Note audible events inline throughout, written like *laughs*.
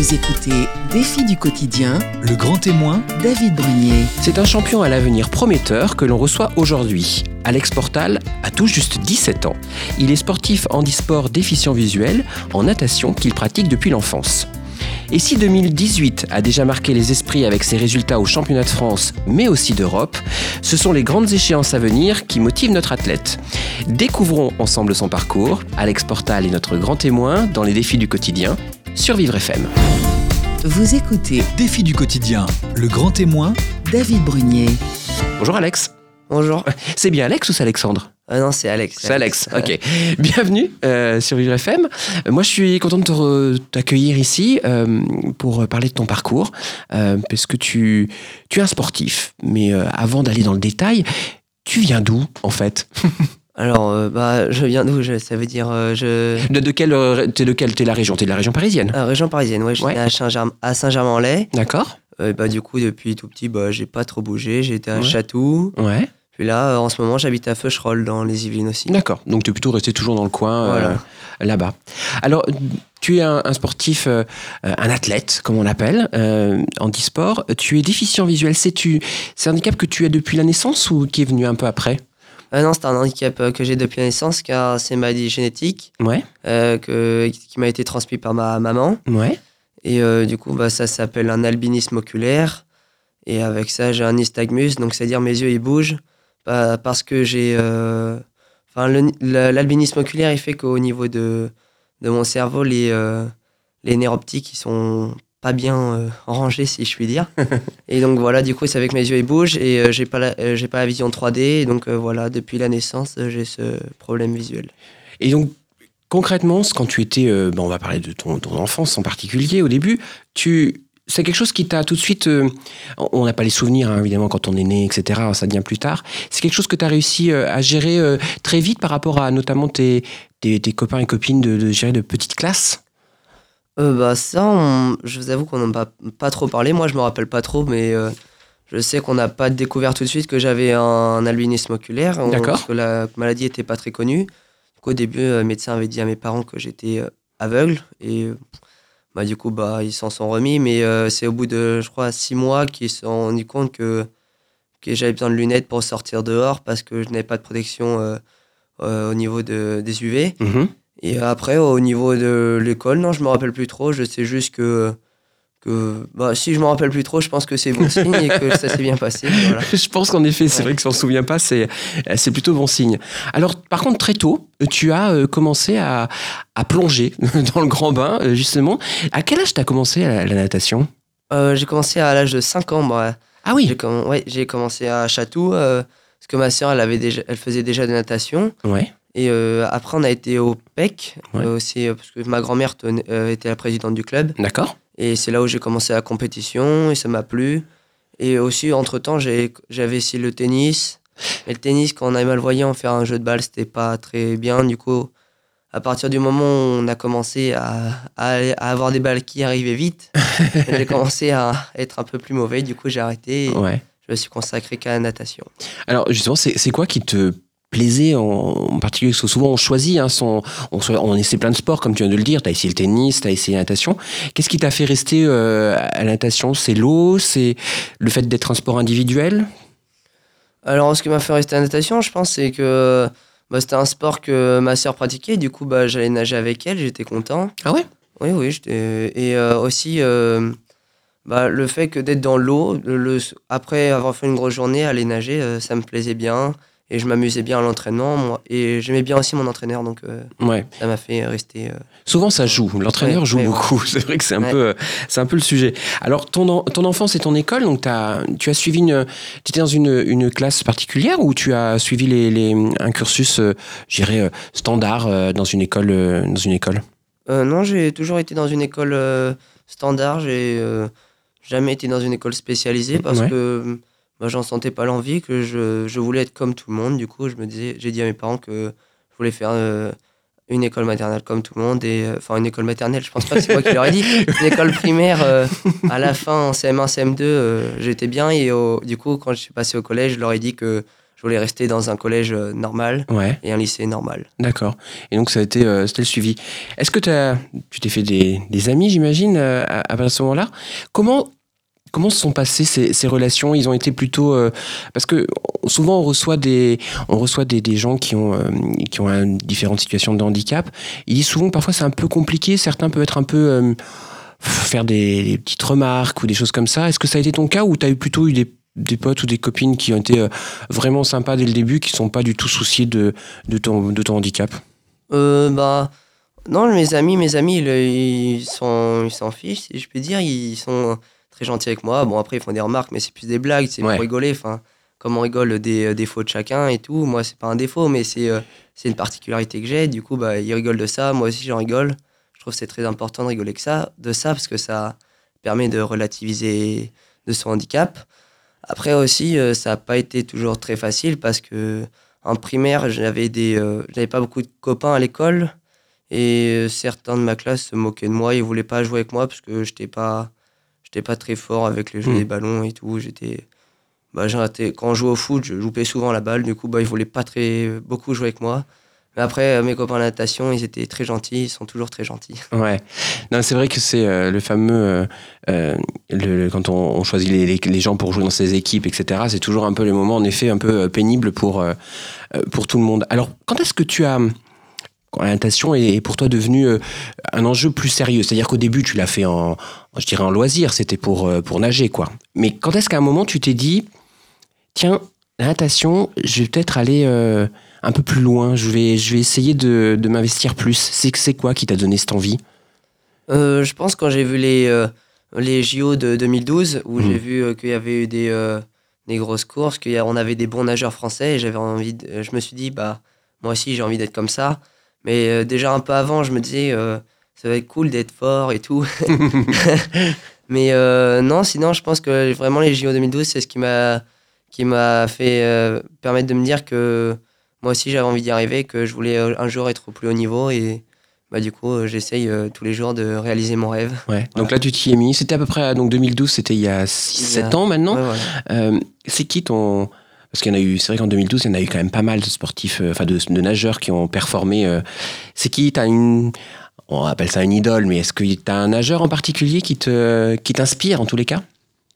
Vous écoutez Défi du quotidien, Le grand témoin, David Brunier. C'est un champion à l'avenir prometteur que l'on reçoit aujourd'hui. Alex Portal a tout juste 17 ans. Il est sportif handisport déficient visuel en natation qu'il pratique depuis l'enfance. Et si 2018 a déjà marqué les esprits avec ses résultats au championnat de France, mais aussi d'Europe, ce sont les grandes échéances à venir qui motivent notre athlète. Découvrons ensemble son parcours. Alex Portal est notre grand témoin dans les défis du quotidien sur Vivre FM. Vous écoutez défi du quotidien, le grand témoin, David Brunier. Bonjour Alex. Bonjour. C'est bien Alex ou c'est Alexandre? Ah non, c'est Alex. C'est Alex, ok. *laughs* Bienvenue euh, sur Vivre FM. Euh, Moi, je suis content de t'accueillir ici euh, pour parler de ton parcours, euh, parce que tu, tu es un sportif. Mais euh, avant d'aller dans le détail, tu viens d'où, en fait? *laughs* Alors, euh, bah, je viens d'où Ça veut dire, euh, je. de, de quelle, euh, t'es de quelle t'es la région? T'es de la région parisienne? Ah, région parisienne, ouais, je Ouais. suis né à Saint-Germain- à Saint-Germain-en-Laye. D'accord Euh, bah, du coup, depuis tout petit, bah, j'ai pas trop bougé. Été à Ouais. Chatou. Ouais, Puis là, euh, en ce moment, j'habite à Feucherolles, dans les Yvelines aussi. d'accord. Donc, tu es plutôt resté toujours dans le coin, euh, là-bas. Alors, tu es un, un sportif, euh, un athlète, comme on l'appelle, euh, handisport. Tu es déficient visuel. C'est un handicap que tu as depuis la naissance ou qui est venu un peu après? Ah non, c'est un handicap que j'ai depuis la naissance, car c'est une maladie génétique Ouais, que, qui m'a été transmise par ma maman. ouais. Et du coup, bah, ça s'appelle un albinisme oculaire. Et avec ça, j'ai un nystagmus, donc c'est-à-dire mes yeux ils bougent parce que j'ai. euh, Enfin, l'albinisme oculaire, il fait qu'au niveau de, de mon cerveau, les, euh, les nerfs optiques, ils sont pas bien euh, rangés, si je puis dire. *laughs* et donc voilà, du coup, c'est avec mes yeux ils bougent et j'ai pas, la- j'ai pas la vision 3D. Et donc voilà, depuis la naissance, j'ai ce problème visuel. Et donc, concrètement, quand tu étais, bon, on va parler de ton, ton enfance en particulier au début, tu, c'est quelque chose qui t'a tout de suite, euh, on n'a pas les souvenirs hein, évidemment quand on est né, etc. Ça vient plus tard. C'est quelque chose que tu as réussi euh, à gérer euh, très vite par rapport à notamment tes, tes, tes copains et copines de, de gérer de petites classes? Bah ça, on- je vous avoue qu'on n'en a pas, pas trop parlé. Moi, je me rappelle pas trop, mais je sais qu'on n'a pas découvert tout de suite que j'avais un, albinisme oculaire. D'accord. Parce que la maladie était pas très connue. Coup, au début, le médecin avait dit à mes parents que j'étais aveugle. Et bah, du coup, bah, ils s'en sont remis. Mais euh, c'est au bout de, je crois, six mois qu'ils se sont rendus compte que, que j'avais besoin de lunettes pour sortir dehors parce que je n'avais pas de protection euh, euh, au niveau de, des UV. Mhm. Et après, au niveau de l'école, non, je me rappelle plus trop. Je sais juste que. Que bah, si je me rappelle plus trop, je pense que c'est bon signe et que ça s'est bien passé. Voilà. *laughs* Je pense qu'en effet, c'est Ouais. vrai que si on se souvient pas, c'est c'est plutôt bon signe. Alors, par contre, très tôt, tu as euh, commencé à, à plonger *laughs* dans le grand bain, euh, justement. À quel âge tu as commencé la, la natation? Euh, j'ai commencé à l'âge de 5 ans. Moi. Ah oui J'ai ouais, commencé à Chatou euh, parce que ma sœur, elle, avait déjà, elle faisait déjà de natation. Ouais. Et euh, après, on a été au PEC Ouais. euh, aussi euh, parce que ma grand-mère euh, était la présidente du club. D'accord. Et c'est là où j'ai commencé la compétition et ça m'a plu. Et aussi, entre-temps, j'avais essayé le tennis. Mais le tennis, quand on avait mal voyant faire un jeu de balle, c'était pas très bien. Du coup, à partir du moment où on a commencé à, à, à avoir des balles qui arrivaient vite, *laughs* j'ai commencé à être un peu plus mauvais. Du coup, j'ai arrêté et Ouais. je me suis consacré qu'à la natation. Alors, justement, c'est quoi qui te plaisait en, en particulier Parce que souvent, on choisit, hein, son, on, on essaie plein de sports, comme tu viens de le dire. Tu as essayé le tennis, tu as essayé la natation. Qu'est-ce qui t'a fait rester euh, à la natation? C'est l'eau? C'est le fait d'être un sport individuel? Alors, ce qui m'a fait rester à la natation, je pense, c'est que bah, c'était un sport que ma sœur pratiquait. Du coup, bah, j'allais nager avec elle, j'étais content. Ah ouais? Oui, oui. Et euh, aussi, euh, bah, le fait que d'être dans l'eau, le, le- après avoir fait une grosse journée, aller nager, ça me plaisait bien. Et je m'amusais bien à l'entraînement. moi. Et j'aimais bien aussi mon entraîneur, donc euh, Ouais. ça m'a fait rester. euh, Souvent, ça joue. L'entraîneur Ouais, joue ouais, beaucoup. *laughs* C'est vrai que c'est un peu, euh, c'est un peu le sujet. Alors, ton, ton enfance et ton école, donc t'as- tu as suivi une, tu étais dans une, une classe particulière ou tu as suivi les, les- un cursus, euh, je dirais, euh, standard dans une école, dans une école? Non, j'ai toujours été dans une école standard. J'ai jamais été dans une école spécialisée parce que moi, j'en sentais pas l'envie, que je, je voulais être comme tout le monde. Du coup, je me disais, j'ai dit à mes parents que je voulais faire euh, une école maternelle comme tout le monde. Et euh, enfin, une école maternelle, je pense pas que c'est moi qui leur ai dit. Une école primaire, euh, à la fin, en CM1, CM2, euh, j'étais bien. Et au- du coup, quand je suis passé au collège, je leur ai dit que je voulais rester dans un collège normal Ouais, et un lycée normal. d'accord. Et donc ça a été, euh, c'était le suivi. Est-ce que t'as- tu t'es fait des, des amis, j'imagine, à, à partir de ce moment-là? Comment comment se sont passées ces, relations? Ils ont été plutôt euh, parce que souvent on reçoit des on reçoit des, des gens qui ont euh, qui ont différentes situations de handicap. Ils disent souvent parfois c'est un peu compliqué. Certains peuvent être un peu euh, faire des, petites remarques ou des choses comme ça. Est-ce que ça a été ton cas ou tu as eu plutôt eu des, des potes ou des copines qui ont été vraiment sympas dès le début, qui sont pas du tout souciés de, de, ton, de ton handicap? Bah, non, mes amis, mes amis, ils, sont, ils s'en fichent, si je peux dire. Ils sont très gentils avec moi. Bon, après, ils font des remarques, mais c'est plus des blagues, c'est Ouais. pour rigoler. Enfin, comme on rigole des euh, défauts de chacun et tout. Moi, c'est pas un défaut, mais c'est euh, une particularité que j'ai. Du coup, bah, ils rigolent de ça. Moi aussi, j'en rigole. Je trouve que c'est très important de rigoler que ça, de ça, parce que ça permet de relativiser de son handicap. Après aussi, euh, ça n'a pas été toujours très facile parce que en primaire, j'avais des, euh, j'avais pas beaucoup de copains à l'école et certains de ma classe se moquaient de moi. Ils voulaient pas jouer avec moi parce que j'étais pas, j'étais pas très fort avec le jeu Hmm. des ballons et tout. J'étais, bah, quand je jouais au foot, je loupais souvent la balle. Du coup, bah, ils voulaient pas très beaucoup jouer avec moi. Mais après, euh, mes copains la natation, ils étaient très gentils. Ils sont toujours très gentils. *laughs* Ouais. Non, c'est vrai que c'est euh, le fameux. euh, le, le- quand on, on choisit les, les- les gens pour jouer dans ses équipes, etc., c'est toujours un peu les moments, en effet, un peu pénibles pour, euh, pour tout le monde. Alors, quand est-ce que tu as. Natation est, est pour toi devenue euh, un enjeu plus sérieux C'est-à-dire qu'au début, tu l'as fait en, je dirais, en loisir, c'était pour, euh, pour nager, quoi. Mais quand est-ce qu'à un moment, tu t'es dit, tiens, la natation, je vais peut-être aller euh, un peu plus loin, je vais, je vais essayer de, de m'investir plus. C'est c'est quoi qui t'a donné cette envie? Euh, je pense quand j'ai vu les, euh, les JO de 2012, où j'ai vu euh, qu'il y avait eu des, des grosses courses, qu'on avait des bons nageurs français, et j'avais envie de- je me suis dit, bah, moi aussi j'ai envie d'être comme ça. Mais euh, déjà un peu avant, je me disais, euh, ça va être cool d'être fort et tout. *laughs* *laughs* Mais euh, non, sinon, je pense que vraiment les JO 2012, c'est ce qui m'a qui m'a fait euh, permettre de me dire que moi aussi j'avais envie d'y arriver, que je voulais un jour être au plus haut niveau et bah, du coup, j'essaye euh, tous les jours de réaliser mon rêve. Ouais. Donc là, tu t'y es mis. C'était à peu près, donc 2012, c'était il y a 7 ans maintenant. Ouais, voilà. C'est qui ton. Parce qu'il y en a eu, c'est vrai qu'en 2012, il y en a eu quand même pas mal de sportifs, euh, enfin de, de nageurs qui ont performé. euh. C'est qui? T'as une. On appelle ça une idole, mais est-ce que t'as un nageur en particulier qui te, qui t'inspire en tous les cas?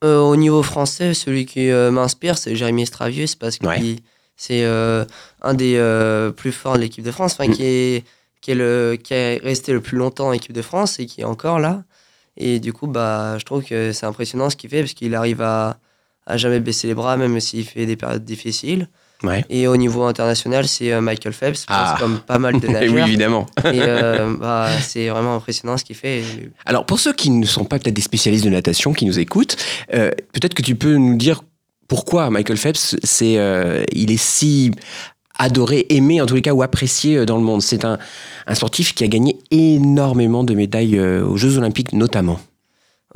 Euh, au niveau français, celui qui euh, m'inspire, c'est Jérémy Stravius parce que Ouais. c'est euh, un des plus forts de l'équipe de France, enfin, Mm. qui, est, qui, est le, qui est resté le plus longtemps en équipe de France et qui est encore là. Et du coup, bah, je trouve que c'est impressionnant ce qu'il fait parce qu'il arrive à, à jamais baisser les bras, même s'il fait des périodes difficiles. Ouais. Et au niveau international, c'est euh, Michael Phelps, Ah. comme pas mal de *laughs* oui, nageurs. évidemment. et euh, *laughs* bah, c'est vraiment impressionnant ce qu'il fait. Alors, pour ceux qui ne sont pas peut-être des spécialistes de natation, qui nous écoutent, euh, peut-être que tu peux nous dire pourquoi Michael Phelps, c'est, euh, il est si adoré, aimé en tous les cas, ou apprécié dans le monde. C'est un, un sportif qui a gagné énormément de médailles aux Jeux Olympiques notamment.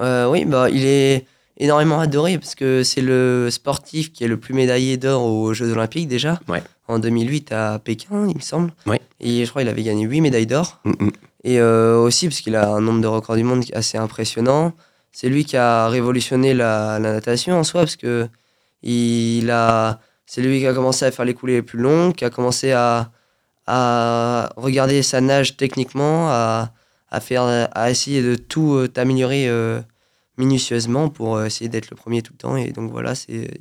Oui, bah, il est énormément adoré parce que c'est le sportif qui est le plus médaillé d'or aux Jeux Olympiques déjà. Ouais. En 2008 à Pékin, il me semble. Ouais. Et je crois qu'il avait gagné 8 médailles d'or. Mm, mm. Et euh, aussi parce qu'il a un nombre de records du monde assez impressionnant. C'est lui qui a révolutionné la, la natation en soi parce que il a, c'est lui qui a commencé à faire les coulées les plus longues, qui a commencé à, à regarder sa nage techniquement, à, à, faire, à essayer de tout euh, améliorer euh, minutieusement pour euh, essayer d'être le premier tout le temps. Et donc voilà,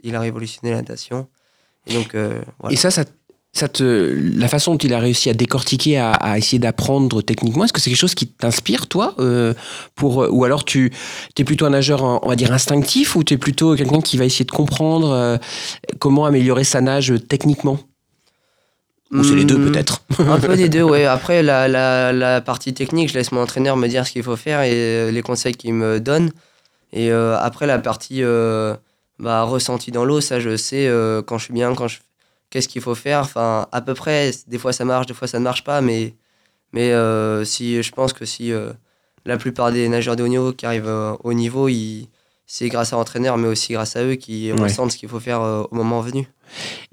il a révolutionné la natation. Et donc euh, voilà. Et ça, ça, ça te, la façon dont il a réussi à décortiquer, à, à essayer d'apprendre techniquement, est-ce que c'est quelque chose qui t'inspire, toi euh, pour, Ou alors tu es plutôt un nageur, on va dire, instinctif, ou tu es plutôt quelqu'un qui va essayer de comprendre euh, comment améliorer sa nage techniquement? Ou c'est les deux Hmm, peut-être Un peu des deux, *laughs* ouais. Après, la, la, la partie technique, je laisse mon entraîneur me dire ce qu'il faut faire et les conseils qu'il me donne. Et euh, après, la partie euh, bah, ressenti dans l'eau, ça, je sais euh, quand je suis bien, quand je qu'est-ce qu'il faut faire. Enfin, à peu près, des fois ça marche, des fois ça ne marche pas, mais, mais euh, si, je pense que si euh, la plupart des nageurs de haut niveau qui arrivent euh, au niveau, ils- c'est grâce à l'entraîneur, mais aussi grâce à eux qui Ouais. ressentent ce qu'il faut faire au moment venu.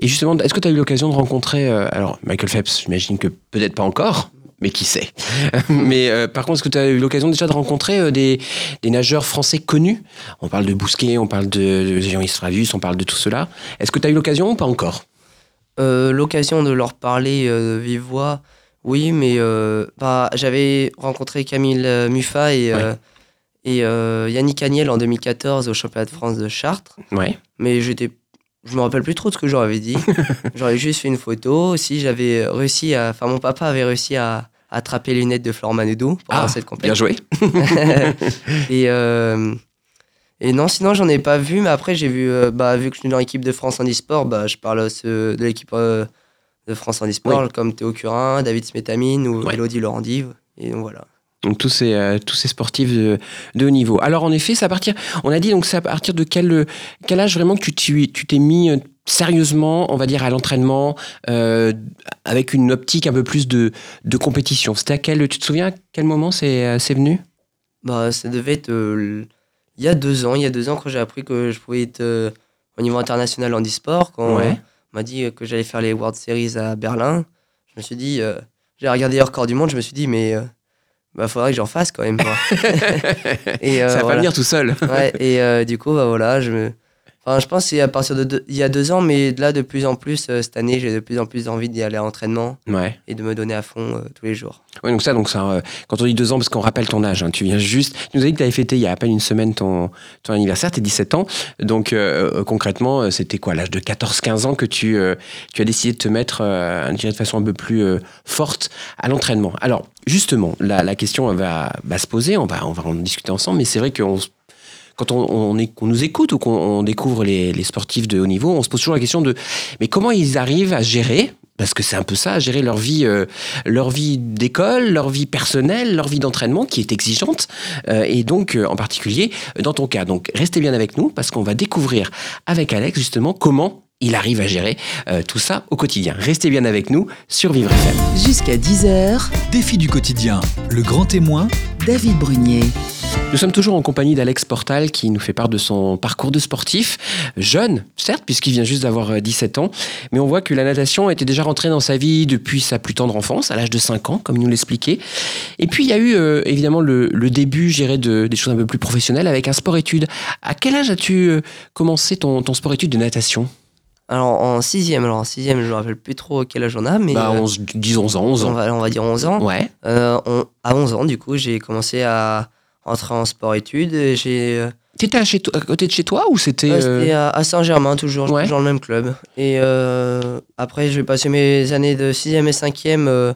Et justement, est-ce que tu as eu l'occasion de rencontrer, alors Michael Phelps, j'imagine que peut-être pas encore, mais qui sait. *laughs* mais euh, par contre, est-ce que tu as eu l'occasion déjà de rencontrer euh, des, des nageurs français connus? On parle de Bousquet, on parle de, de Jean Stravius, on parle de tout cela. Est-ce que tu as eu l'occasion ou pas encore? Euh, L'occasion de leur parler de vive voix, oui, mais bah, j'avais rencontré Camille Muffat et, et Yannick Agnel en 2014 au championnat de France de Chartres. Ouais. Mais j'étais, je me rappelle plus trop de ce que j'aurais dit. *laughs* j'aurais juste fait une photo. Aussi, j'avais réussi à, enfin, mon papa avait réussi à attraper les lunettes de Florent Manodou pendant Ah, cette Bien compétition. joué. *laughs* et, euh, et non, sinon, j'en ai pas vu. Mais après, j'ai vu, euh, bah, vu que je suis dans l'équipe de France en e-sport, bah, je parle de l'équipe euh, de France en e-sport, comme Théo Curin, David Smetamine ou Ouais. Elodie Laurendive. Et donc voilà. Donc tous ces, euh, tous ces sportifs de, de haut niveau. Alors en effet, c'est à partir, on a dit donc c'est à partir de quel, quel âge vraiment que tu t'es mis euh, sérieusement, on va dire, à l'entraînement, euh, avec une optique un peu plus de, de compétition. C'était à quel, tu te souviens à quel moment c'est euh, c'est venu? Bah, ça devait être euh, il y a deux ans. Il y a deux ans, quand j'ai appris que je pouvais être euh, au niveau international en e-sport, quand Ouais. on m'a dit que j'allais faire les World Series à Berlin, je me suis dit, euh, j'ai regardé les records du monde, je me suis dit, mais euh, bah, faudrait que j'en fasse quand même. quoi. *laughs* et, euh, Ça va pas venir tout seul. Ouais, et euh, du coup, bah, voilà, je me. Enfin, je pense que c'est à partir de deux- il y a deux ans, mais là, de plus en plus, euh, cette année, j'ai de plus en plus envie d'y aller à l'entraînement Ouais. et de me donner à fond euh, tous les jours. Ouais, donc ça, donc ça, euh, quand on dit deux ans, parce qu'on rappelle ton âge, hein, tu viens juste, tu nous as dit que tu avais fêté il y a à peine une semaine ton, ton anniversaire, tes 17 ans. Donc concrètement, c'était quoi, l'âge de 14-15 ans que tu, tu as décidé de te mettre de façon un peu plus forte à l'entraînement? Alors justement, la, la question va, va se poser, on va, on va en discuter ensemble, mais c'est vrai qu'on se- quand on, on, est- qu'on nous écoute ou qu'on on découvre les, les sportifs de haut niveau, on se pose toujours la question de mais comment ils arrivent à gérer parce que c'est un peu ça, à gérer leur vie, euh, leur vie d'école, leur vie personnelle, leur vie d'entraînement qui est exigeante, euh, et donc euh, en particulier dans ton cas. Donc restez bien avec nous parce qu'on va découvrir avec Alex justement comment il arrive à gérer euh, tout ça au quotidien. Restez bien avec nous sur Vivre FM. Jusqu'à 10h, Défi du quotidien, le grand témoin, David Brunier. Nous sommes toujours en compagnie d'Alex Portal qui nous fait part de son parcours de sportif, jeune, certes, puisqu'il vient juste d'avoir euh, 17 ans, mais on voit que la natation était déjà rentrée dans sa vie depuis sa plus tendre enfance, à l'âge de 5 ans, comme il nous l'expliquait. Et puis il y a eu euh, évidemment le, le début, je dirais, de, des choses un peu plus professionnelles avec un sport-études. À quel âge as-tu euh, commencé ton, ton sport-études de natation? Alors en sixième, alors en sixième, je me rappelle plus trop quel âge on a, mais Bah, euh, 11, 10, 11 ans, 11 on, ans. va, on va dire 11 ans. Ouais, Euh, on- à 11 ans, du coup, j'ai commencé à entrer en sport-études. J'ai, euh, t'étais à, chez toi- à côté de chez toi ou c'était... euh, c'était à, à Saint-Germain, toujours, Ouais. dans le même club. Et euh, après, j'ai passé mes années de 6e et 5e euh,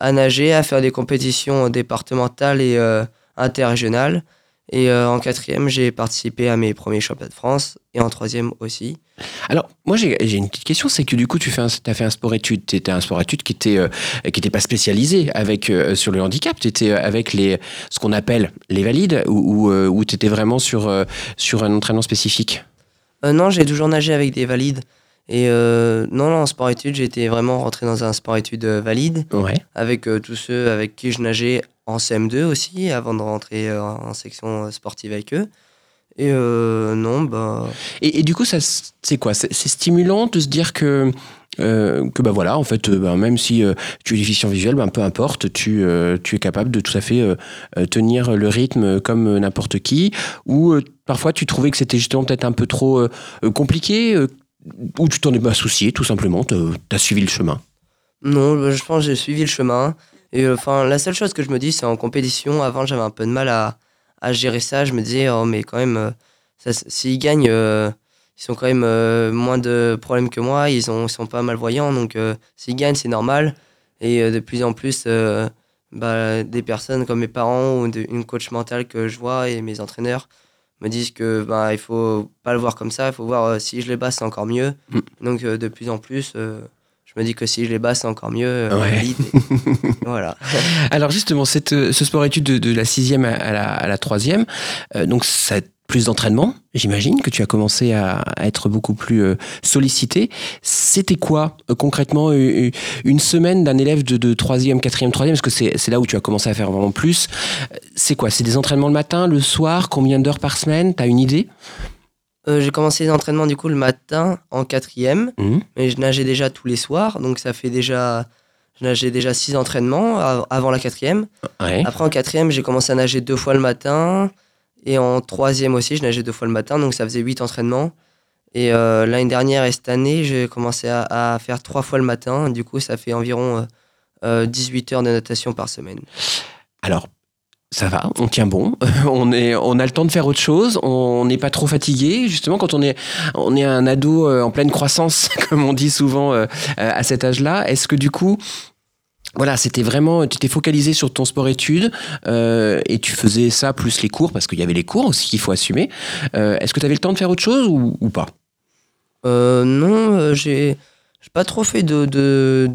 à nager, à faire des compétitions départementales et euh, interrégionales. Et euh, en quatrième, j'ai participé à mes premiers championnats de France. Et en troisième aussi. Alors, moi, j'ai une petite question, c'est que du coup, tu fais un, as fait un sport-études. Tu étais un sport-études qui était, euh, pas spécialisé avec, euh, sur le handicap. Tu étais avec les, ce qu'on appelle les valides ou, ou, tu étais vraiment sur, euh, sur un entraînement spécifique? Euh, non, j'ai toujours nagé avec des valides. Et euh, non, non, en sport-études, été vraiment rentré dans un sport-études euh, valide. Ouais. avec euh, tous ceux avec qui je nageais en CM2 aussi, avant de rentrer euh, en section euh, sportive avec eux. Et euh, non, bah. Et, et du coup, ça, c'est quoi? C'est stimulant de se dire que. euh, que bah voilà, en fait, euh, bah, même si euh, tu es déficient visuel, bah, peu importe, tu, tu es capable de tout à fait tenir le rythme comme n'importe qui, ou parfois tu trouvais que c'était justement peut-être un peu trop compliqué, ou tu t'en es pas soucié, tout simplement, tu as suivi le chemin. Non, bah, je pense que j'ai suivi le chemin. Et enfin, la seule chose que je me dis, c'est en compétition. Avant, j'avais un peu de mal à, à gérer ça. Je me disais, oh, mais quand même, euh, s'ils gagnent, euh, ils sont quand même euh, moins de problèmes que moi. Ils, ont, ils sont pas malvoyants. Donc, euh, s'ils gagnent, c'est normal. Et de plus en plus, bah, des personnes comme mes parents ou de- une coach mentale que je vois et mes entraîneurs me disent que bah, il faut pas le voir comme ça. Il faut voir si je les bats, c'est encore mieux. Mm. Donc, de plus en plus. Je me dis que si je les bats, c'est encore mieux. euh, Ouais. *laughs* voilà. Alors justement, cette, euh, ce sport-études de, de la sixième à, la, à la troisième, euh, donc ça a plus d'entraînement, j'imagine que tu as commencé à, à être beaucoup plus euh, sollicité. C'était quoi euh, concrètement euh, une semaine d'un élève de, troisième, quatrième, troisième, parce que c'est là où tu as commencé à faire vraiment plus. C'est quoi? C'est des entraînements le matin, le soir, combien d'heures par semaine? T'as une idée? Euh, j'ai commencé les entraînements du coup le matin en quatrième, Mhm. mais je nageais déjà tous les soirs, donc ça fait déjà, je nageais déjà six entraînements av- avant la quatrième. Ouais. Après en quatrième, j'ai commencé à nager deux fois le matin, et en troisième aussi, je nageais deux fois le matin, donc ça faisait huit entraînements. Et euh, l'année dernière et cette année, j'ai commencé à, à faire trois fois le matin. Du coup, ça fait environ euh, euh, 18 heures de natation par semaine. Alors, ça va, on tient bon, *laughs* on, est, on a le temps de faire autre chose, on n'est pas trop fatigué. Justement, quand on est, on est un ado euh, en pleine croissance, *laughs* comme on dit souvent euh, à cet âge-là, est-ce que du coup, voilà, c'était vraiment, tu t'es focalisé sur ton sport-études euh, et tu faisais ça plus les cours, parce qu'il y avait les cours aussi qu'il faut assumer. Euh, est-ce que tu avais le temps de faire autre chose ou, ou pas? Euh, non, euh, j'ai pas trop fait de de-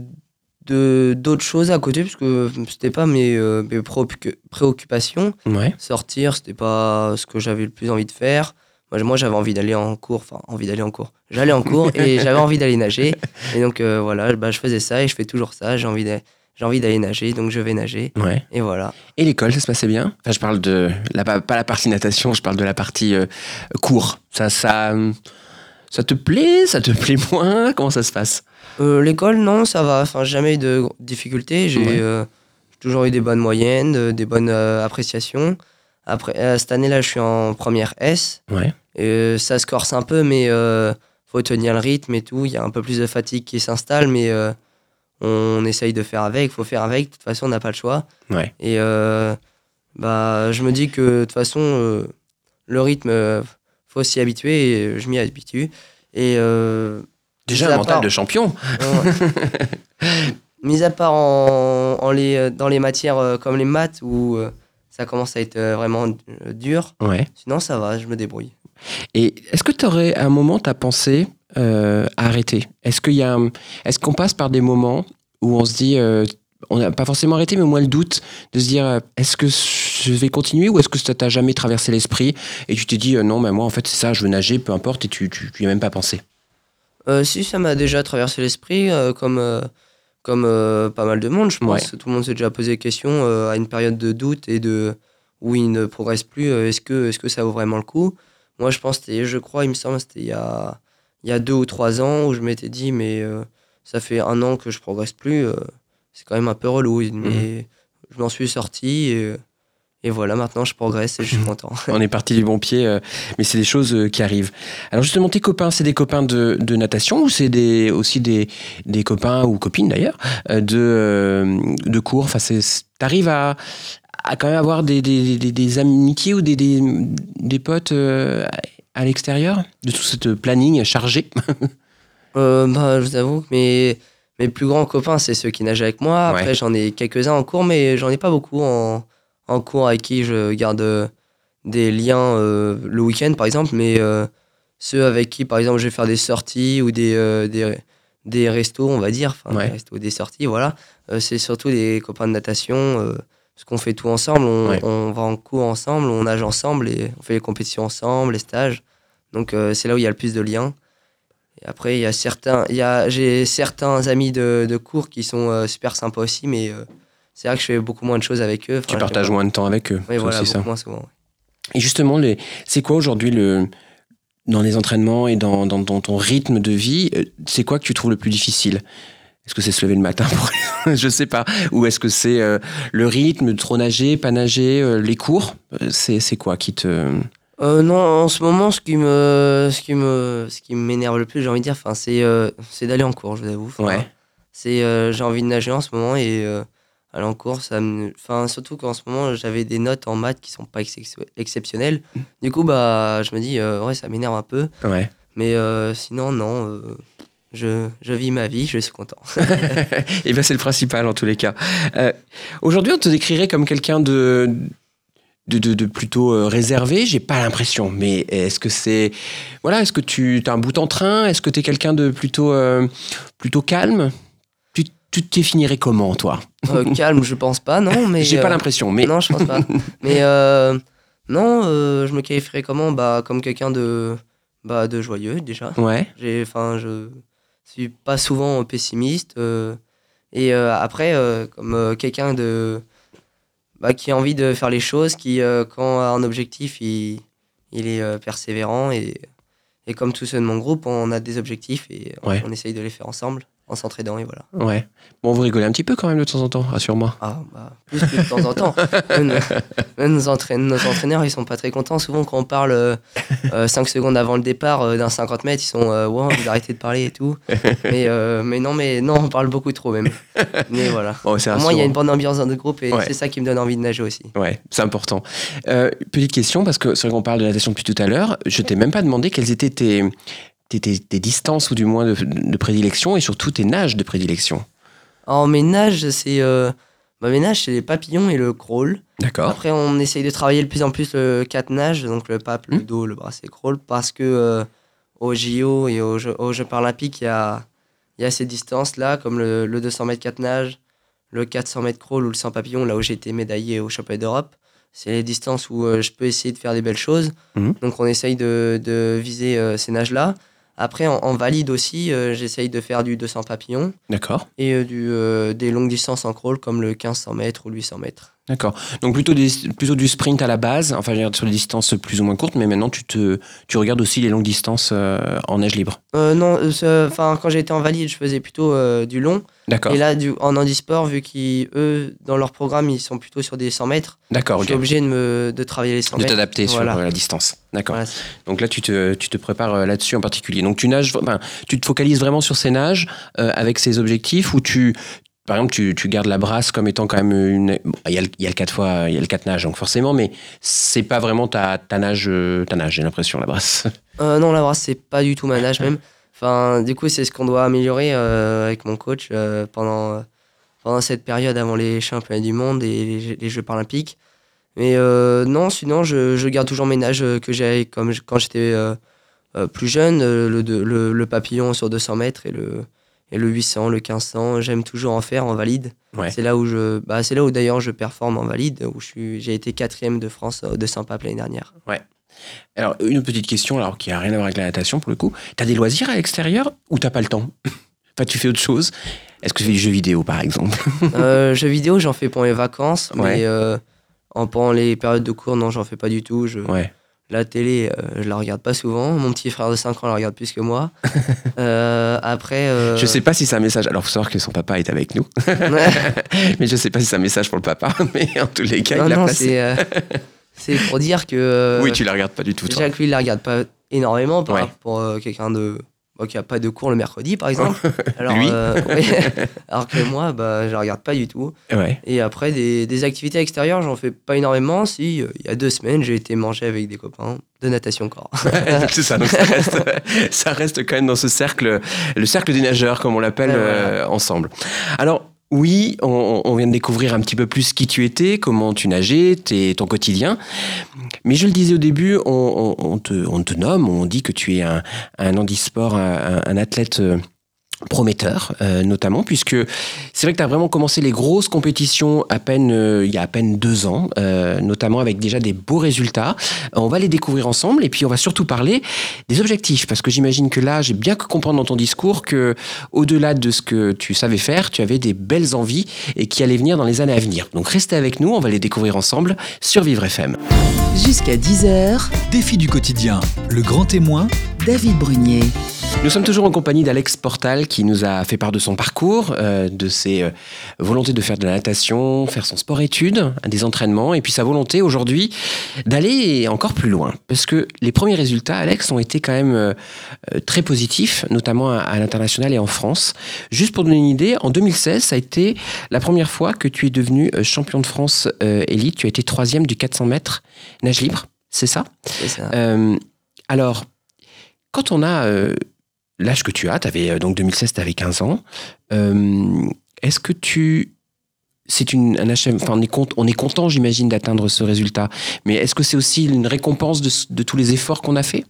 de- d'autres choses à côté parce que c'était pas mes, euh, mes préoccu- préoccupations. Ouais. Sortir, c'était pas ce que j'avais le plus envie de faire. Moi, j'avais envie d'aller en cours, enfin envie d'aller en cours. J'allais en cours et *laughs* j'avais envie d'aller nager. Et donc euh, voilà, bah, je faisais ça et je fais toujours ça. J'ai envie d'aller j'ai envie d'aller nager, donc je vais nager. Ouais. Et voilà. Et l'école, ça se passait bien? Enfin, je parle de la, pas la partie natation, je parle de la partie euh, cours. Ça, ça, euh, ça te plaît? Ça te *laughs* plaît moins? Comment ça se passe? Euh, L'école, non, ça va. Enfin, j'ai jamais eu de difficultés. J'ai Ouais. euh, toujours eu des bonnes moyennes, euh, des bonnes euh, appréciations. Après, cette année-là, je suis en première S. Ouais. Et, ça se corse un peu, mais faut tenir le rythme et tout. Il y a un peu plus de fatigue qui s'installe, mais on essaye de faire avec. faut faire avec. De toute façon, on n'a pas le choix. Ouais. Et bah, je me dis que de toute façon, le rythme, faut s'y habituer. Et je m'y habitue. Et euh, Déjà un mental part- de champion. Ouais. *laughs* Mis à part en, en les, dans les matières euh, comme les maths où euh, ça commence à être vraiment dur, Ouais. sinon ça va, je me débrouille. Et est-ce que tu aurais, à un moment, tu as pensé euh, à arrêter? Est-ce qu'il y a, est-ce qu'on passe par des moments où on se dit, euh, on n'a pas forcément arrêté, mais au moins le doute de se dire, euh, est-ce que je vais continuer ou est-ce que ça t'a jamais traversé l'esprit et tu t'es dit, euh, non, mais moi, en fait, c'est ça, je veux nager, peu importe, et tu, tu, tu y as même pas pensé Euh, si ça m'a déjà traversé l'esprit, euh, comme, euh, comme pas mal de monde, je pense. Ouais. Tout le monde s'est déjà posé des questions euh, à une période de doute et de où il ne progresse plus. est-ce que, est-ce que ça vaut vraiment le coup? Moi, je pense, je crois, il me semble, c'était il y a, il y a deux ou trois ans où je m'étais dit, mais ça fait un an que je progresse plus. C'est quand même un peu relou. Mais je m'en suis sorti et, et voilà, maintenant je progresse et je suis *laughs* content. On est parti du bon pied, euh, mais c'est des choses euh, qui arrivent. Alors justement, tes copains, c'est des copains de, de natation ou c'est des, aussi des, des copains ou copines d'ailleurs euh, de, de cours? Enfin, t'arrives à, à quand même avoir des, des, des, des amitiés ou des, des, des potes à l'extérieur? De tout ce planning chargé? *laughs* Bah, je vous avoue que mes, mes plus grands copains, c'est ceux qui nagent avec moi. Après, Ouais. j'en ai quelques-uns en cours, mais j'en ai pas beaucoup en, en cours avec qui je garde euh, des liens euh, le week-end, par exemple. Mais euh, ceux avec qui, par exemple, je vais faire des sorties ou des, euh, des, des restos, on va dire. Enfin, Ouais. des restos, des sorties, voilà. C'est surtout des copains de natation. parce qu'on fait tout ensemble. On, Ouais. on va en cours ensemble, on nage ensemble et on fait les compétitions ensemble, les stages. Donc, c'est là où il y a le plus de liens. Après, il y a certains, il y a, j'ai certains amis de, de cours qui sont euh, super sympas aussi, mais euh, c'est vrai que je fais beaucoup moins de choses avec eux. Enfin, Tu partages moins de temps avec eux. Oui, c'est voilà, aussi ça. moins souvent. Et justement, les... c'est quoi aujourd'hui le dans les entraînements et dans, dans, dans ton rythme de vie, euh, c'est quoi que tu trouves le plus difficile? Est-ce que c'est se lever le matin pour... Je sais pas. Ou est-ce que c'est euh, le rythme, trop nager, pas nager, les cours? C'est c'est quoi qui te... Euh, non, en ce moment, ce qui me, ce qui me, ce qui m'énerve le plus, j'ai envie de dire, enfin, c'est, euh, c'est d'aller en cours, je vous avoue. Ouais. C'est, euh, j'ai envie de nager en ce moment et aller en cours, ça me, enfin, surtout qu'en ce moment, j'avais des notes en maths qui sont pas excep- exceptionnelles. Du coup, bah, je me dis, ouais, ça m'énerve un peu. Ouais. Mais sinon, non, je, je vis ma vie, je suis content. *laughs* Et bien c'est le principal en tous les cas. Euh, aujourd'hui, on te décrirait comme quelqu'un de... De, de, de plutôt euh, réservé, j'ai pas l'impression. Mais est-ce que c'est. Voilà, est-ce que tu as un bout en train? Est-ce que tu es quelqu'un de plutôt, euh, plutôt calme? Tu tu te définirais comment, toi? Euh, calme, je pense pas, non, mais. J'ai pas l'impression, mais Non, je pense pas. *laughs* mais non, je me qualifierais comment? Bah, Comme quelqu'un de, bah, de joyeux, déjà. ouais, enfin, je suis pas souvent pessimiste. et après, comme quelqu'un de. Bah, qui a envie de faire les choses, qui, euh, quand a un objectif, il, il est euh, persévérant. Et, et comme tous ceux de mon groupe, on a des objectifs et Ouais. on essaye de les faire ensemble, en s'entraînant et voilà. Ouais. Bon, vous rigolez un petit peu quand même de temps en temps, rassure-moi. Ah, bah, plus que de temps en temps. *laughs* Même, même nos, entraîne- nos entraîneurs, ils sont pas très contents. Souvent, quand on parle 5 secondes avant le départ euh, d'un 50 mètres, ils sont euh, Ouais, vous arrêtez de parler et tout. mais, euh, mais non, mais non, on parle beaucoup trop même. Mais voilà. Bon, c'est Au moins, il y a une bonne ambiance dans le groupe et Ouais. c'est ça qui me donne envie de nager aussi. Ouais, c'est important. Euh, petite question, parce que c'est vrai qu'on parle de natation depuis tout à l'heure. Je t'ai même pas demandé quelles étaient tes, tes, tes- tes distances ou du moins de, de prédilection et surtout tes nages de prédilection. En mes nages, c'est. euh, bah, nages, c'est les papillons et le crawl. D'accord. Après, on essaye de travailler de plus en plus le 4 nage, donc le pape, le Hmm. dos, le bracelet crawl, parce que euh, au JO et aux Jeux, aux Jeux paralympiques, il y a, il y a ces distances-là, comme le, le 200 mètres 4 nage, le 400 mètres crawl ou le 100 papillon, là où j'ai été médaillé au championnat d'Europe. C'est les distances où euh, je peux essayer de faire des belles choses. Mhm. Donc, on essaye de, de viser euh, ces nages-là. Après, en, en valide aussi, euh, j'essaye de faire du 200 papillon D'accord. et euh, du, euh, des longues distances en crawl, comme le 1500 mètres ou le 800 mètres. D'accord. Donc plutôt, des, plutôt du sprint à la base, enfin sur des distances plus ou moins courtes, mais maintenant tu, te, tu regardes aussi les longues distances euh, en nage libre. Euh, non, euh, enfin quand j'étais en valide, je faisais plutôt euh, du long. D'accord. Et là, du, en handisport, vu qu'eux, dans leur programme, ils sont plutôt sur des 100 mètres, D'accord, je suis obligé de, me, de travailler les 100 De mètres. t'adapter Voilà. sur la distance. D'accord. Voilà. Donc là, tu te, tu te prépares là-dessus en particulier. Donc tu nages, enfin, tu te focalises vraiment sur ces nages avec ces objectifs ou tu, par exemple, tu, tu gardes la brasse comme étant quand même une. Il y, a le- il y a le 4 fois, il y a le 4 nages, donc forcément, mais c'est pas vraiment ta, ta nage, euh, ta nage, j'ai l'impression, la brasse. *laughs* Euh, non, la brasse, c'est pas du tout ma nage même. Enfin, du coup, c'est ce qu'on doit améliorer euh, avec mon coach pendant, pendant cette période avant les championnats du monde et les, Jeux paralympiques. Mais non, sinon, je, je garde toujours mes nages que j'ai comme quand j'étais plus jeune, le, le papillon sur 200 mètres et le, et le 800, le 1500. J'aime toujours en faire en valide. Ouais. C'est là où je, bah, c'est là où d'ailleurs je performe en valide, où je suis, j'ai été quatrième de France au 200 papes l'année dernière. Alors, une petite question, alors qui a rien à voir avec la natation pour le coup. T'as des loisirs à l'extérieur ou t'as pas le temps? *laughs* Enfin, tu fais autre chose Est-ce que tu fais du jeu vidéo, par exemple? *laughs* Euh, jeux vidéo, j'en fais pour les vacances, Ouais. mais euh, en, pendant les périodes de cours, non, j'en fais pas du tout. Je, Ouais. La télé, euh, je la regarde pas souvent. Mon petit frère de 5 ans la regarde plus que moi. *laughs* Euh, après. euh, Je sais pas si c'est un message. Alors, faut savoir que son papa est avec nous. *laughs* mais je sais pas si c'est un message pour le papa. *laughs* Mais en tous les cas, non, il l'a non, placé. c'est euh, c'est pour dire que. Oui, tu la regardes pas du tout, toi. Déjà que lui, il la regarde pas énormément par Ouais. rapport pour quelqu'un de. Bah, qui a pas de cours le mercredi, par exemple. *laughs* Alors, Lui euh, oui. *laughs* Alors que moi, bah, je la regarde pas du tout. Ouais. Et après, des, des activités extérieures, j'en fais pas énormément. Si, euh, il y a deux semaines, j'ai été manger avec des copains de natation corps. *laughs* c'est ça, donc ça reste, ça reste quand même dans ce cercle, le cercle des nageurs, comme on l'appelle Ouais, voilà. euh, ensemble. Alors, oui, on, on vient de découvrir un petit peu plus qui tu étais, comment tu nageais, tes- ton quotidien. Mais je le disais au début, on, on- te, on te nomme, on dit que tu es un, un handisport, un, un athlète euh, prometteur, euh, notamment, puisque c'est vrai que tu as vraiment commencé les grosses compétitions à peine, euh, il y a à peine deux ans, euh, notamment avec déjà des beaux résultats. On va les découvrir ensemble et puis on va surtout parler des objectifs, parce que j'imagine que là, j'ai bien que comprendre dans ton discours que au-delà de ce que tu savais faire, tu avais des belles envies et qui allaient venir dans les années à venir. Donc restez avec nous, on va les découvrir ensemble sur Vivre FM. Jusqu'à 10h, Défi du quotidien, le grand témoin, David Brunier. Nous sommes toujours en compagnie d'Alex Portal qui nous a fait part de son parcours, euh, de ses euh, volontés de faire de la natation, faire son sport-études, des entraînements, et puis sa volonté aujourd'hui d'aller encore plus loin. Parce que les premiers résultats, Alex, ont été quand même euh, euh, très positifs, notamment à, à l'international et en France. Juste pour donner une idée, en 2016, ça a été la première fois que tu es devenu euh, champion de France euh, élite. Tu as été troisième du 400 mètres nage libre, c'est ça? C'est ça. euh, alors, quand on a euh, l'âge que tu as, avais, donc 2016, tu avais 15 ans, euh, est-ce que tu... C'est une, un HM, enfin on est, cont- on est content, j'imagine, d'atteindre ce résultat. Mais est-ce que c'est aussi une récompense de, tous les efforts qu'on a fait?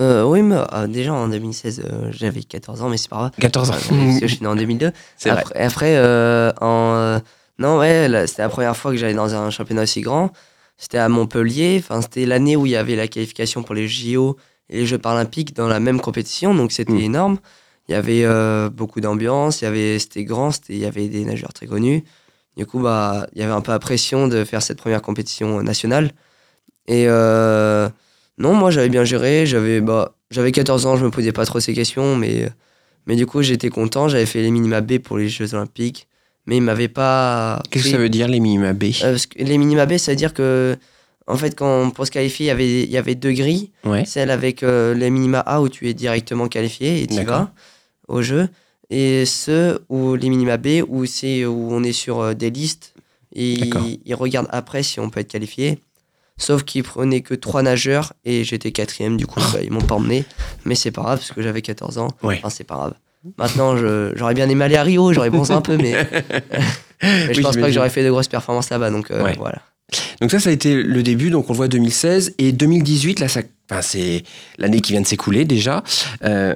Euh, oui, mais euh, déjà en 2016, euh, j'avais 14 ans, mais c'est pas grave. 14 ans. Parce que je suis né en 2002. *laughs* C'est vrai. Après, après, euh, en, euh, non, ouais, c'était la première fois que j'allais dans un championnat aussi grand. C'était à Montpellier. Enfin, c'était l'année où il y avait la qualification pour les JO et les Jeux paralympiques dans la même compétition. Donc, c'était Mm. énorme. Il y avait euh, beaucoup d'ambiance. Il y avait, c'était grand. C'était, il y avait des nageurs très connus. Du coup, bah, il y avait un peu la pression de faire cette première compétition nationale. Et euh, non, moi, j'avais bien géré. J'avais, bah, j'avais 14 ans. Je me posais pas trop ces questions, mais Mais du coup, j'étais content. J'avais fait les minima B pour les Jeux Olympiques. Mais ils m'avaient pas. Qu'est-ce que ça veut dire les minima B Euh, les minima B, ça veut dire que, en fait, quand, pour se qualifier, il y avait, il y avait deux grilles. Ouais. Celle avec euh, les minima A où tu es directement qualifié et tu vas au jeu. Et ceux où les minima B où c'est où on est sur euh, des listes et ils, ils regardent après si on peut être qualifié. Sauf qu'ils prenaient que trois nageurs et j'étais quatrième, du coup bah, ils m'ont pas emmené. Mais c'est pas grave parce que j'avais 14 ans. Ouais. Enfin, c'est pas grave. Maintenant, j'aurais bien aimé aller à Rio, j'aurais bronzé un peu, mais, *laughs* *laughs* mais je Oui, pense pas que j'aurais fait de grosses performances là-bas. Donc euh, Ouais. voilà. Donc ça, ça a été le début. Donc on le voit 2016 et 2018. Là, ça, c'est l'année qui vient de s'écouler déjà. Euh,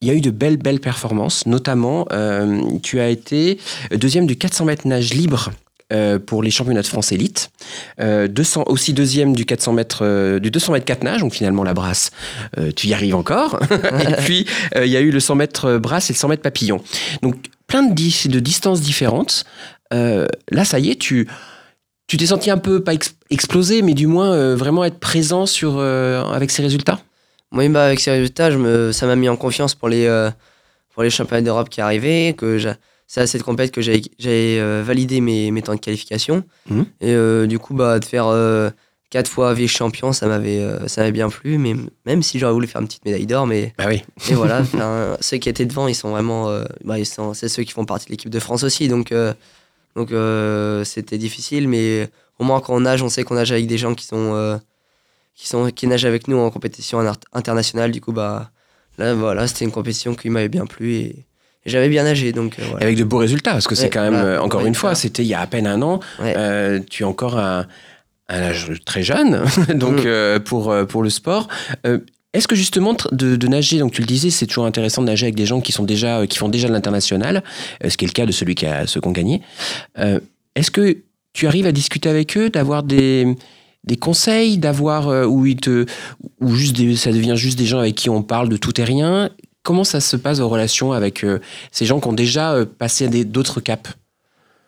il y a eu de belles, belles performances. Notamment, euh, tu as été deuxième du 400 mètres nage libre. Euh, pour les championnats de France élite, Euh, 200, aussi deuxième du 400 mètres euh, du 200 mètres 4 nage, donc finalement la brasse, euh, tu y arrives encore. *laughs* et *laughs* puis euh, il y a eu le 100 mètres brasse et le 100 mètres papillon. Donc plein de, dis- de distances différentes. Euh, là, ça y est, tu tu t'es senti un peu, pas ex- explosé, mais du moins euh, vraiment être présent sur, euh, avec ces résultats? Moi, bah, avec ces résultats, je me, ça m'a mis en confiance pour les, euh, pour les championnats d'Europe qui arrivaient. Que c'est à cette compète que j'avais euh, validé mes, mes temps de qualification. Mhm. Et euh, du coup, bah, de faire euh, quatre fois vice-champion, ça m'avait euh, ça m'avait bien plu. Mais même si j'aurais voulu faire une petite médaille d'or, mais Bah oui. *laughs* et voilà, *laughs* ceux qui étaient devant, ils sont vraiment. euh, bah, c'est ceux qui font partie de l'équipe de France aussi. Donc, donc c'était difficile, mais au moins quand on nage, on sait qu'on nage avec des gens qui sont. qui, sont, qui nagent avec nous en compétition in- internationale. Du coup, bah, là, voilà, c'était une compétition qui m'avait bien plu et j'avais bien nagé. Donc, euh, voilà. Avec de beaux résultats, parce que c'est Ouais, quand même, euh, encore ouais, une fois, c'était il y a à peine un an. Ouais. Euh, tu es encore un, un âge très jeune, *laughs* donc Mm. pour, pour le sport. Est-ce que justement de, de nager, donc tu le disais, c'est toujours intéressant de nager avec des gens qui sont déjà, qui font déjà de l'international, ce qui est le cas de celui qui a ont gagné. Est-ce que tu arrives à discuter avec eux, d'avoir des, des conseils, d'avoir euh, où ils te, ou juste des- ça devient juste des gens avec qui on parle de tout et rien? Comment ça se passe en relation avec euh, ces gens qui ont déjà euh, passé d'autres caps?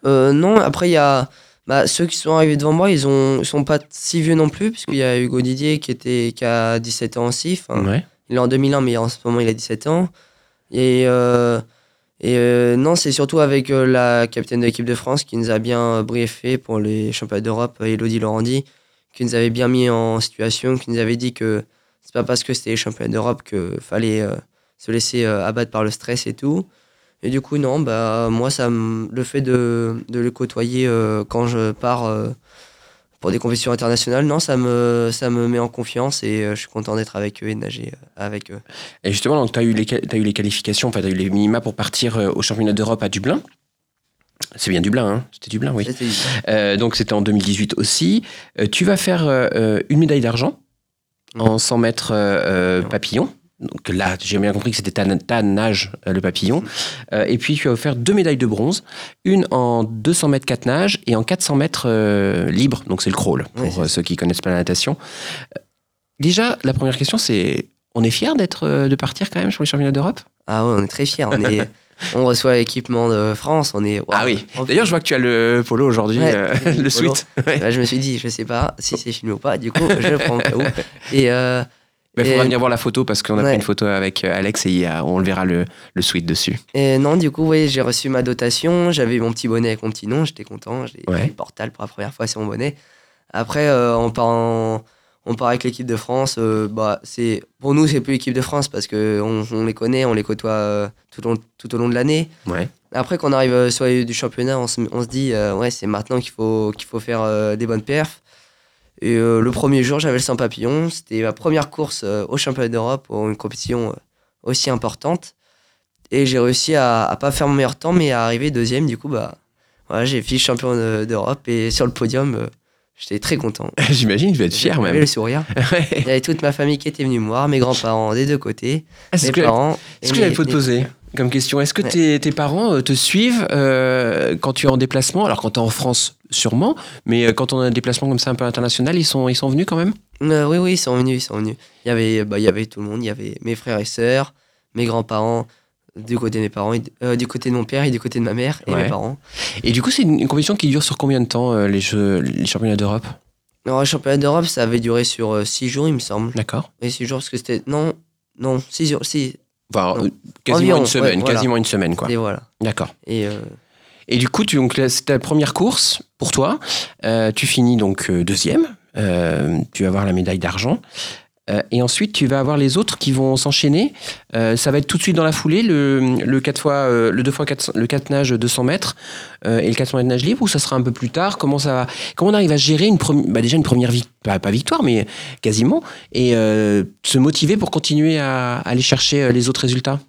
Euh, non, après, il y a bah, ceux qui sont arrivés devant moi, ils, ils sont pas si vieux non plus, puisqu'il y a Hugo Didier qui, était, qui a 17 ans aussi. Ouais. Il est en 2001, mais en ce moment, il a 17 ans. Et, euh, et non, c'est surtout avec la capitaine de l'équipe de France qui nous a bien briefé pour les championnats d'Europe, Elodie Laurandi, qui nous avait bien mis en situation, qui nous avait dit que c'est pas parce que c'était les championnats d'Europe qu'il fallait euh, se laisser euh, abattre par le stress et tout. Et du coup, non, bah, moi, ça le fait de, de le côtoyer euh, quand je pars euh, pour des compétitions internationales, non, ça me, ça me met en confiance et euh, je suis content d'être avec eux et de nager avec eux. Et justement, tu as, eu les t'as eu les qualifications, enfin, tu as eu les minima pour partir au championnat d'Europe à Dublin. C'est bien Dublin, hein C'était Dublin, oui. Donc c'était en 2018 aussi. Tu vas faire une médaille d'argent en 100 mètres papillon. Donc là, j'ai bien compris que c'était ta, ta nage, euh, le papillon. Euh, et puis tu as offert deux médailles de bronze, une en 200 mètres 4 nages et en 400 mètres euh, libre. Donc c'est le crawl, pour euh, ceux qui connaissent pas la natation. Déjà, la première question, c'est on est fier d'être, de partir quand même sur les championnats d'Europe? Ah ouais, on est très fiers. On, est, *laughs* on reçoit l'équipement de France. On est, Ah oui. D'ailleurs, je vois que tu as le polo aujourd'hui, Ouais, euh, *laughs* le sweat. Ouais. Bah, je me suis dit, je sais pas si c'est filmé ou pas. Du coup, je le prends au cas où. *laughs* Et, euh, Il faudra venir voir la photo parce qu'on a pris Ouais. une photo avec euh, Alex et il y a- on le verra le, le suite dessus. et non, du coup, oui, j'ai reçu ma dotation. J'avais mon petit bonnet avec mon petit nom. J'étais content. J'ai Ouais. le portal pour la première fois sur mon bonnet. Après, euh, on, part en- on part avec l'équipe de France. euh, bah, c'est, pour nous, c'est plus l'équipe de France parce qu'on on les connaît, on les côtoie euh, tout, au long- tout au long de l'année. Ouais. Après, quand on arrive sur les du championnat, on se, on se dit, ouais, c'est maintenant qu'il faut, qu'il faut faire des bonnes perfs. Et euh, le premier jour, j'avais le 100 papillon. C'était ma première course euh, au championnat d'Europe pour une compétition euh, aussi importante. Et j'ai réussi à, à pas faire mon meilleur temps, mais à arriver deuxième. Du coup, bah, voilà, j'ai fini champion de- d'Europe. Et sur le podium, j'étais très content. *laughs* J'imagine, tu vas être fier J'avais même. le sourire. *laughs* Il y avait toute ma famille qui était venue me voir, mes grands-parents des deux côtés, Ah, c'est ce que j'avais- j'avais pas te poser comme question. Est-ce que Ouais. tes, tes parents euh, te suivent euh, quand tu es en déplacement? Alors quand tu es en France, sûrement, mais euh, quand on a un déplacement comme ça un peu international, ils sont, ils sont venus quand même? Euh, oui, oui, ils sont venus, ils sont venus. Il y avait, bah, il y avait tout le monde. Il y avait mes frères et sœurs, mes grands-parents, du côté de mes parents, et euh, du côté de mon père et du côté de ma mère et Ouais. mes parents. Et du coup, c'est une, une compétition qui dure sur combien de temps, les, jeux, les championnats d'Europe? Alors, le championnat d'Europe, ça avait duré sur 6 jours, il me semble. D'accord. Et 6 jours, parce que c'était. Non, non, 6 jours, si. Enfin, Non. euh, quasiment Environ, une semaine, ouais, voilà. quasiment une semaine, quoi. Et voilà. D'accord. Et euh, Et du coup, tu, donc, c'est ta première course pour toi. Euh, tu finis donc euh, deuxième. Euh, tu vas avoir la médaille d'argent. Euh, et ensuite, tu vas avoir les autres qui vont s'enchaîner. Euh, ça va être tout de suite dans la foulée, le, le 4 fois, euh, le 2 fois 4, le 4 nage 200 mètres et le 400 mètres nage libre, ou ça sera un peu plus tard? Comment ça va Comment on arrive à gérer une bah déjà une première victoire, pas, pas victoire, mais quasiment, et se motiver pour continuer à, aller chercher les autres résultats?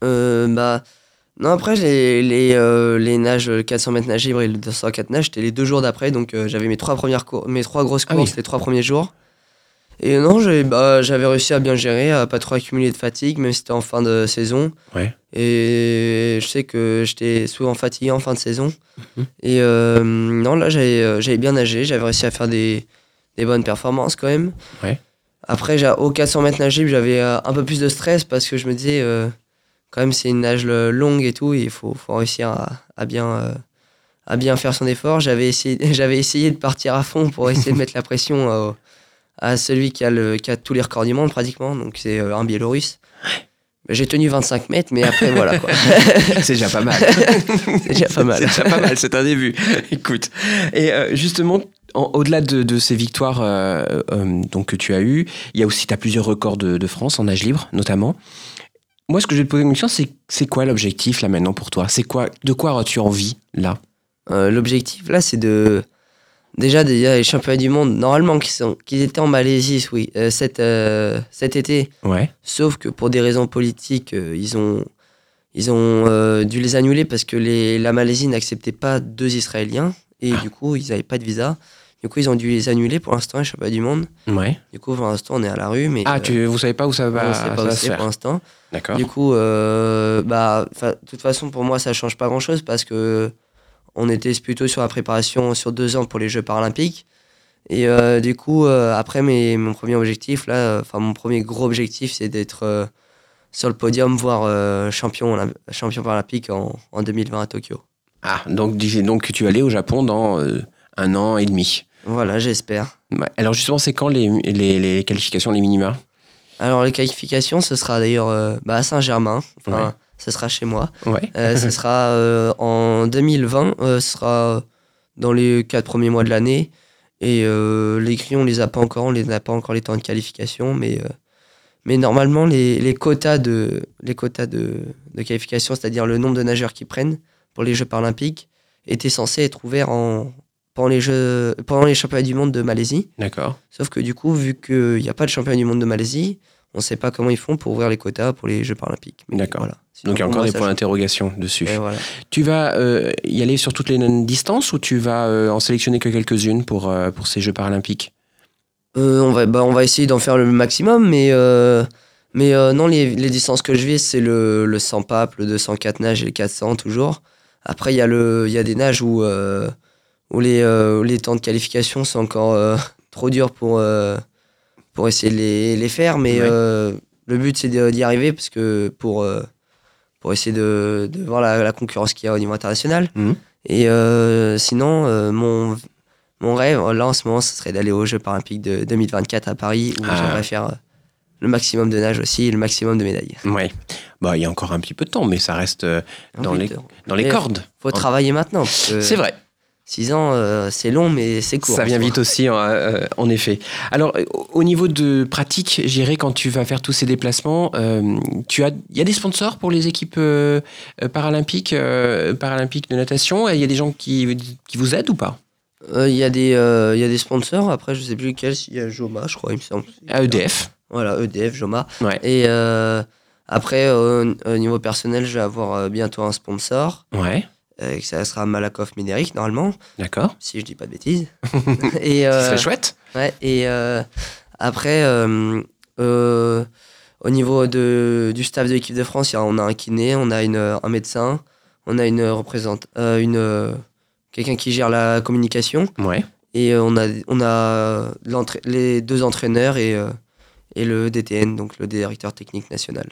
Bah, non, après, les, les, euh, les nages, le 400 mètres nage libre et le 204 nage, c'était les deux jours d'après. Donc, euh, j'avais mes trois, premières mes trois grosses Ah courses oui. les trois premiers jours. Et non, bah, j'avais réussi à bien gérer, à pas trop accumuler de fatigue, même si c'était en fin de saison. Ouais. Et je sais que j'étais souvent fatigué en fin de saison. Mhm. Et euh, non, là, j'avais euh, j'avais bien nagé, j'avais réussi à faire des, des bonnes performances quand même. Ouais. Après, au 400 mètres nage j'avais euh, un peu plus de stress parce que je me disais, euh, quand même, c'est une nage longue et tout, il faut, faut réussir à, à bien, euh, à bien faire son effort. J'avais essayé, *laughs* j'avais essayé de partir à fond pour essayer de mettre la pression à celui qui a, le, qui a tous les records du monde pratiquement, donc c'est euh, un Biélorusse. J'ai tenu 25 mètres, mais après, voilà quoi. *laughs* C'est déjà pas mal. *laughs* C'est déjà pas mal. C'est déjà pas mal, c'est un début. *laughs* Écoute. Et euh, justement, en- au-delà de, de ces victoires euh, euh, donc, que tu as eues, il y a aussi, tu as plusieurs records de, de France en nage libre, notamment. Moi, ce que je vais te poser une question, c'est c'est quoi l'objectif là maintenant pour toi? C'est quoi De quoi as-tu envie là? L'objectif là, c'est de. Déjà, déjà, les championnats du monde, normalement, qui, sont, qui étaient en Malaisie, oui, euh, cet, euh, cet été, Ouais. sauf que pour des raisons politiques, euh, ils ont, ils ont euh, dû les annuler parce que les, la Malaisie n'acceptait pas deux Israéliens et Ah. du coup, ils n'avaient pas de visa. Du coup, ils ont dû les annuler pour l'instant, les championnats du monde. Ouais. Du coup, pour l'instant, on est à la rue, mais. Ah, euh, tu, vous savez pas où ça va, on sait ça pas où va c'est se faire pour l'instant. D'accord. Du coup, euh, bah, de toute façon, pour moi, ça change pas grand-chose parce que on était plutôt sur la préparation sur deux ans pour les Jeux paralympiques. Et euh, du coup, euh, après mes, mon premier objectif, là, enfin mon premier gros objectif, c'est d'être euh, sur le podium, voire euh, champion, champion paralympique en, en 2020 à Tokyo. Ah, donc, donc tu aller au Japon dans euh, un an et demi. Voilà, j'espère. Ouais. Alors justement, c'est quand les, les, les qualifications, les minima? Alors les qualifications, ce sera d'ailleurs euh, bah, à Saint-Germain. Enfin, Ouais. Ce sera chez moi. Ouais. Euh, ce sera euh, en 2020, euh, ce sera dans les quatre premiers mois de l'année. Et les grilles, on les a pas encore, on les a pas encore les temps de qualification, mais, mais normalement, les, les quotas, de, les quotas de, de qualification, c'est-à-dire le nombre de nageurs qui prennent pour les Jeux paralympiques, étaient censés être ouverts en, pendant, les jeux, pendant les championnats du monde de Malaisie. D'accord. Sauf que du coup, vu qu'il n'y a pas de championnat du monde de Malaisie, on ne sait pas comment ils font pour ouvrir les quotas pour les Jeux paralympiques. D'accord. Voilà. Donc il y a encore moi, des points d'interrogation dessus. Voilà. Tu vas euh, y aller sur toutes les distances ou tu vas euh, en sélectionner que quelques-unes pour, euh, pour ces Jeux paralympiques? On, va, bah, on va essayer d'en faire le maximum, mais, mais non, les, les distances que je vise, c'est le, le 100 pape, le 204 nage et le 400 toujours. Après, il y, a le- y a des nages où, où, les, où les temps de qualification sont encore *laughs* trop durs pour, pour essayer de les, les faire, mais Ouais. le but, c'est d'y arriver parce que pour, pour essayer de, de voir la, la concurrence qu'il y a au niveau international. Mhm. Et euh, sinon, euh, mon, mon rêve, là en ce moment, ce serait d'aller aux Jeux Paralympiques de 2024 à Paris, où Ah. j'aimerais faire euh, le maximum de nage aussi, et le maximum de médailles. Ouais. Bah, il y a encore un petit peu de temps, mais ça reste dans, Oui, les, dans les cordes. Faut travailler maintenant. C'est vrai. 6 ans, euh, c'est long, mais c'est court. Ça vient vite aussi, en, euh, en effet. Alors, au niveau de pratique, j'irai quand tu vas faire tous ces déplacements, euh, tu as, il y a des sponsors pour les équipes paralympiques, paralympiques de natation? Il y a des gens qui, qui vous aident ou pas? Il y, a des, il y a des sponsors, après je sais plus lequel, il y a Joma, je crois, il me semble. À EDF. Voilà, EDF, Joma. Ouais. Et après, au niveau personnel, je vais avoir bientôt un sponsor. Ouais. Euh, ça sera Malakoff Médéric, normalement, D'accord. si je dis pas de bêtises. *laughs* *laughs* et, Ce euh, serait chouette. Ouais, et euh, après, euh, au niveau de, du staff de l'équipe de France, on a un kiné, on a une, un médecin, on a une représente, une, quelqu'un qui gère la communication, Ouais. et on a, on a les deux entraîneurs et, et le DTN, donc le directeur technique national.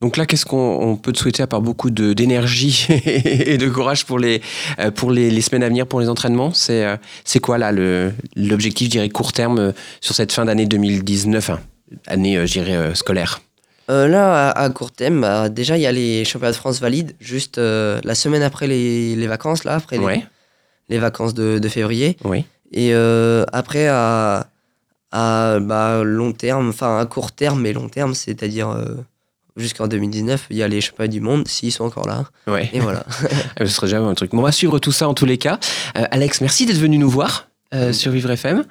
Donc là, qu'est-ce qu'on on peut te souhaiter à part beaucoup d'énergie *laughs* et de courage pour les, euh, pour les, les semaines à venir, pour les entraînements C'est euh, quoi là l'objectif, je dirais, court terme euh, sur cette fin d'année 2019, hein, année, je dirais, scolaire? Euh, là, à, à court terme, bah, déjà, il y a les championnats de France valides, juste euh, la semaine après les, les vacances, là, après les, Ouais, les vacances de, de février. oui. Et euh, après, à, à bah, long terme, enfin à court terme, mais long terme, c'est-à-dire jusqu'en 2019, il y a les championnats du monde, s'ils sont encore là. Ouais. Et voilà. *laughs* Eh, ce serait jamais un truc. On va suivre tout ça en tous les cas. Euh, Alex, merci d'être venu nous voir. Euh, mm. Sur Vivre FM.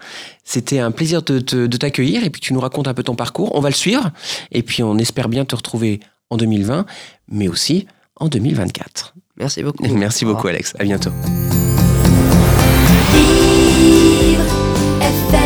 C'était un plaisir de, de t'accueillir et puis tu nous racontes un peu ton parcours. On va le suivre et puis on espère bien te retrouver en 2020, mais aussi en 2024. Merci beaucoup. *laughs* Merci beaucoup, Alex. À bientôt. Vivre FM.